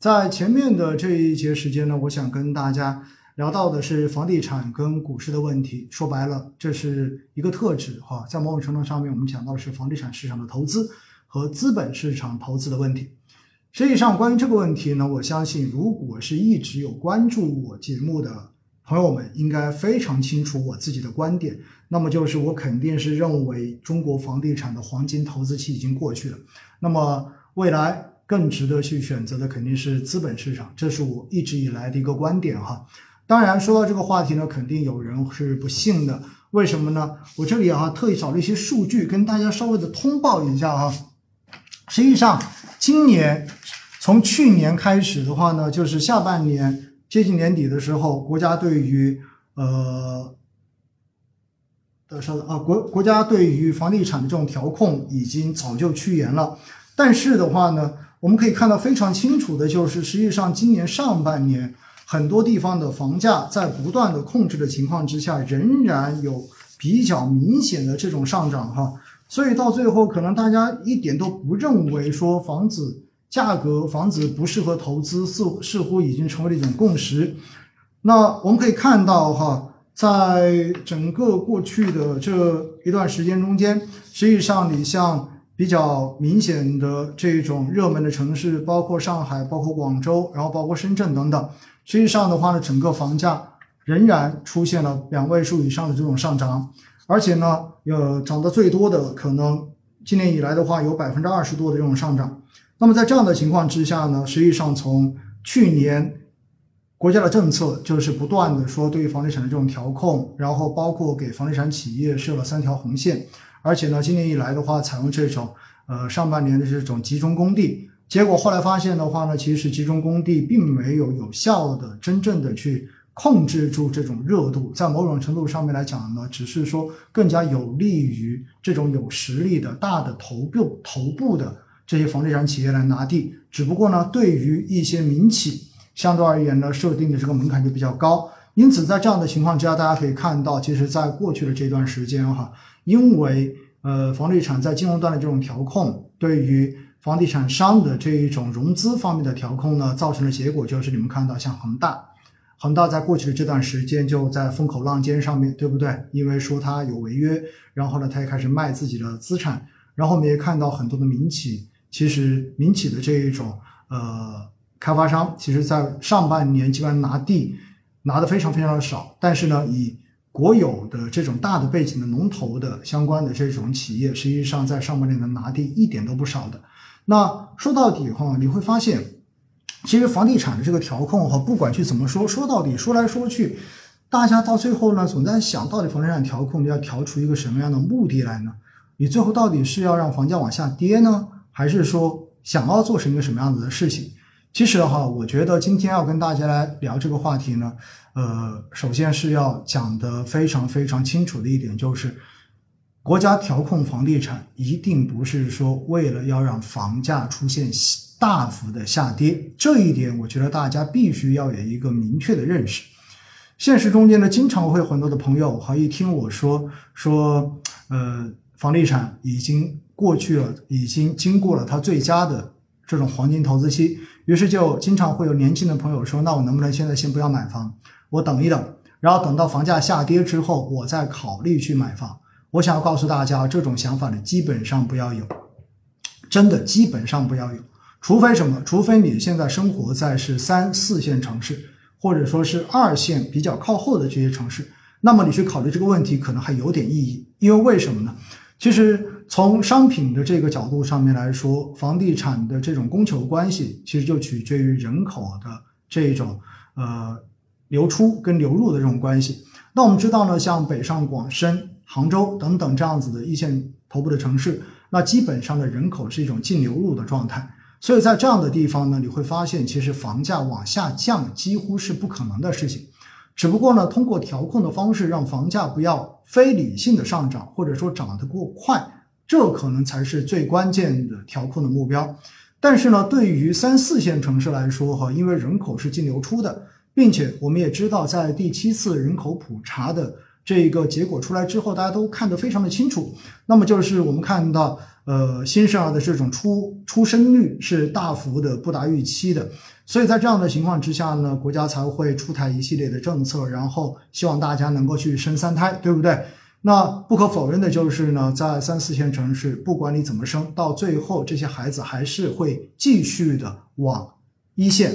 在前面的这一节时间呢，我想跟大家聊到的是房地产跟股市的问题。说白了，这是一个特质哈，在某种程度上面，我们讲到的是房地产市场的投资和资本市场投资的问题。实际上，关于这个问题呢，我相信如果是一直有关注我节目的朋友们，应该非常清楚我自己的观点。那么就是我肯定是认为中国房地产的黄金投资期已经过去了。那么未来更值得去选择的肯定是资本市场，这是我一直以来的一个观点哈。当然说到这个话题呢，肯定有人是不信的。为什么呢？我这里啊特意找了一些数据跟大家稍微的通报一下啊。实际上今年从去年开始的话呢，就是下半年接近年底的时候，国家对于呃。呃，稍等啊，国国家对于房地产的这种调控已经早就趋严了，但是的话呢，我们可以看到非常清楚的就是，实际上今年上半年很多地方的房价在不断的控制的情况之下，仍然有比较明显的这种上涨哈，所以到最后可能大家一点都不认为说房子价格、房子不适合投资，似似乎已经成为了一种共识。那我们可以看到哈。在整个过去的这一段时间中间，实际上你像比较明显的这种热门的城市，包括上海、包括广州，然后包括深圳等等，实际上的话呢，整个房价仍然出现了两位数以上的这种上涨，而且呢，有涨得最多的可能今年以来的话有百分之二十多的这种上涨。那么在这样的情况之下呢，实际上从去年。国家的政策就是不断的说对于房地产的这种调控，然后包括给房地产企业设了三条红线，而且呢，今年以来的话，采用这种呃上半年的这种集中供地，结果后来发现的话呢，其实集中供地并没有有效的真正的去控制住这种热度，在某种程度上面来讲呢，只是说更加有利于这种有实力的大的头部头部的这些房地产企业来拿地，只不过呢，对于一些民企。相对而言呢，设定的这个门槛就比较高，因此在这样的情况之下，大家可以看到，其实，在过去的这段时间哈，因为呃房地产在金融端的这种调控，对于房地产商的这一种融资方面的调控呢，造成的结果就是你们看到像恒大，恒大在过去的这段时间就在风口浪尖上面对不对？因为说它有违约，然后呢，他也开始卖自己的资产，然后我们也看到很多的民企，其实民企的这一种呃。开发商其实，在上半年基本上拿地拿的非常非常的少，但是呢，以国有的这种大的背景的龙头的相关的这种企业，实际上在上半年的拿地一点都不少的。那说到底哈，你会发现，其实房地产的这个调控哈，不管去怎么说，说到底说来说去，大家到最后呢，总在想到底房地产调控要调出一个什么样的目的来呢？你最后到底是要让房价往下跌呢，还是说想要做成一个什么样子的事情？其实哈，我觉得今天要跟大家来聊这个话题呢，呃，首先是要讲的非常非常清楚的一点就是，国家调控房地产一定不是说为了要让房价出现大幅的下跌，这一点我觉得大家必须要有一个明确的认识。现实中间呢，经常会很多的朋友哈一听我说说，呃，房地产已经过去了，已经经过了它最佳的这种黄金投资期。于是就经常会有年轻的朋友说：“那我能不能现在先不要买房，我等一等，然后等到房价下跌之后，我再考虑去买房。”我想要告诉大家，这种想法呢，基本上不要有，真的基本上不要有。除非什么？除非你现在生活在是三四线城市，或者说是二线比较靠后的这些城市，那么你去考虑这个问题可能还有点意义。因为为什么呢？其实。从商品的这个角度上面来说，房地产的这种供求关系，其实就取决于人口的这种呃流出跟流入的这种关系。那我们知道呢，像北上广深、杭州等等这样子的一线头部的城市，那基本上的人口是一种净流入的状态。所以在这样的地方呢，你会发现，其实房价往下降几乎是不可能的事情。只不过呢，通过调控的方式，让房价不要非理性的上涨，或者说涨得过快。这可能才是最关键的调控的目标，但是呢，对于三四线城市来说，哈，因为人口是净流出的，并且我们也知道，在第七次人口普查的这个结果出来之后，大家都看得非常的清楚。那么就是我们看到，呃，新生儿的这种出出生率是大幅的不达预期的。所以在这样的情况之下呢，国家才会出台一系列的政策，然后希望大家能够去生三胎，对不对？那不可否认的就是呢，在三四线城市，不管你怎么生，到最后这些孩子还是会继续的往一线、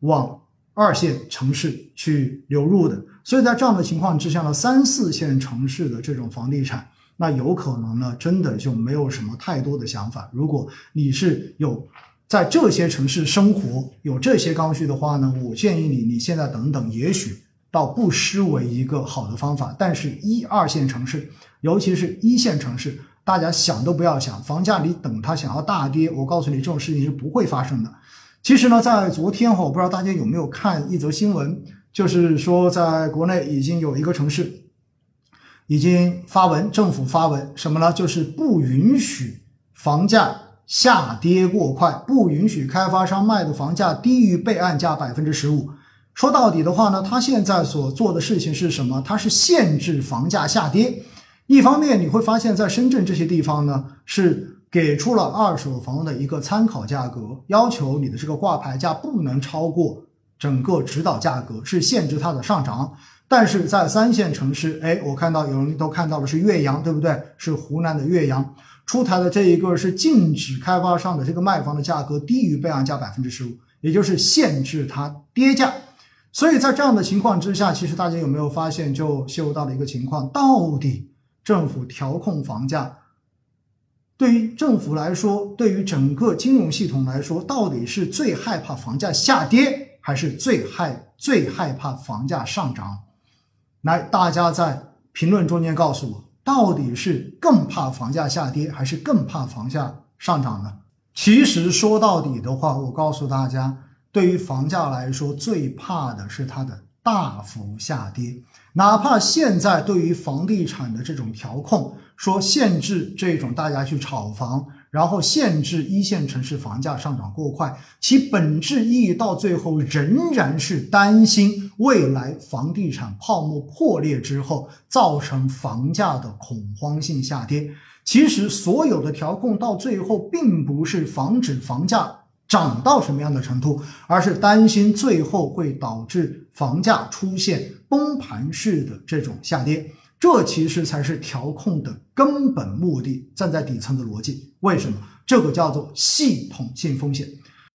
往二线城市去流入的。所以在这样的情况之下呢，三四线城市的这种房地产，那有可能呢，真的就没有什么太多的想法。如果你是有。在这些城市生活有这些刚需的话呢，我建议你，你现在等等，也许倒不失为一个好的方法。但是，一二线城市，尤其是一线城市，大家想都不要想，房价你等它想要大跌，我告诉你，这种事情是不会发生的。其实呢，在昨天哈，我不知道大家有没有看一则新闻，就是说，在国内已经有一个城市已经发文，政府发文什么呢？就是不允许房价。下跌过快，不允许开发商卖的房价低于备案价百分之十五。说到底的话呢，他现在所做的事情是什么？他是限制房价下跌。一方面，你会发现在深圳这些地方呢，是给出了二手房的一个参考价格，要求你的这个挂牌价不能超过整个指导价格，是限制它的上涨。但是在三线城市，哎，我看到有人都看到的是岳阳，对不对？是湖南的岳阳。出台的这一个是禁止开发商的这个卖房的价格低于备案价百分之十五，也就是限制它跌价。所以在这样的情况之下，其实大家有没有发现，就陷入到了一个情况：到底政府调控房价，对于政府来说，对于整个金融系统来说，到底是最害怕房价下跌，还是最害最害怕房价上涨？来，大家在评论中间告诉我。到底是更怕房价下跌，还是更怕房价上涨呢？其实说到底的话，我告诉大家，对于房价来说，最怕的是它的大幅下跌。哪怕现在对于房地产的这种调控，说限制这种大家去炒房。然后限制一线城市房价上涨过快，其本质意义到最后仍然是担心未来房地产泡沫破裂之后造成房价的恐慌性下跌。其实所有的调控到最后并不是防止房价涨到什么样的程度，而是担心最后会导致房价出现崩盘式的这种下跌。这其实才是调控的根本目的，站在底层的逻辑。为什么？这个叫做系统性风险。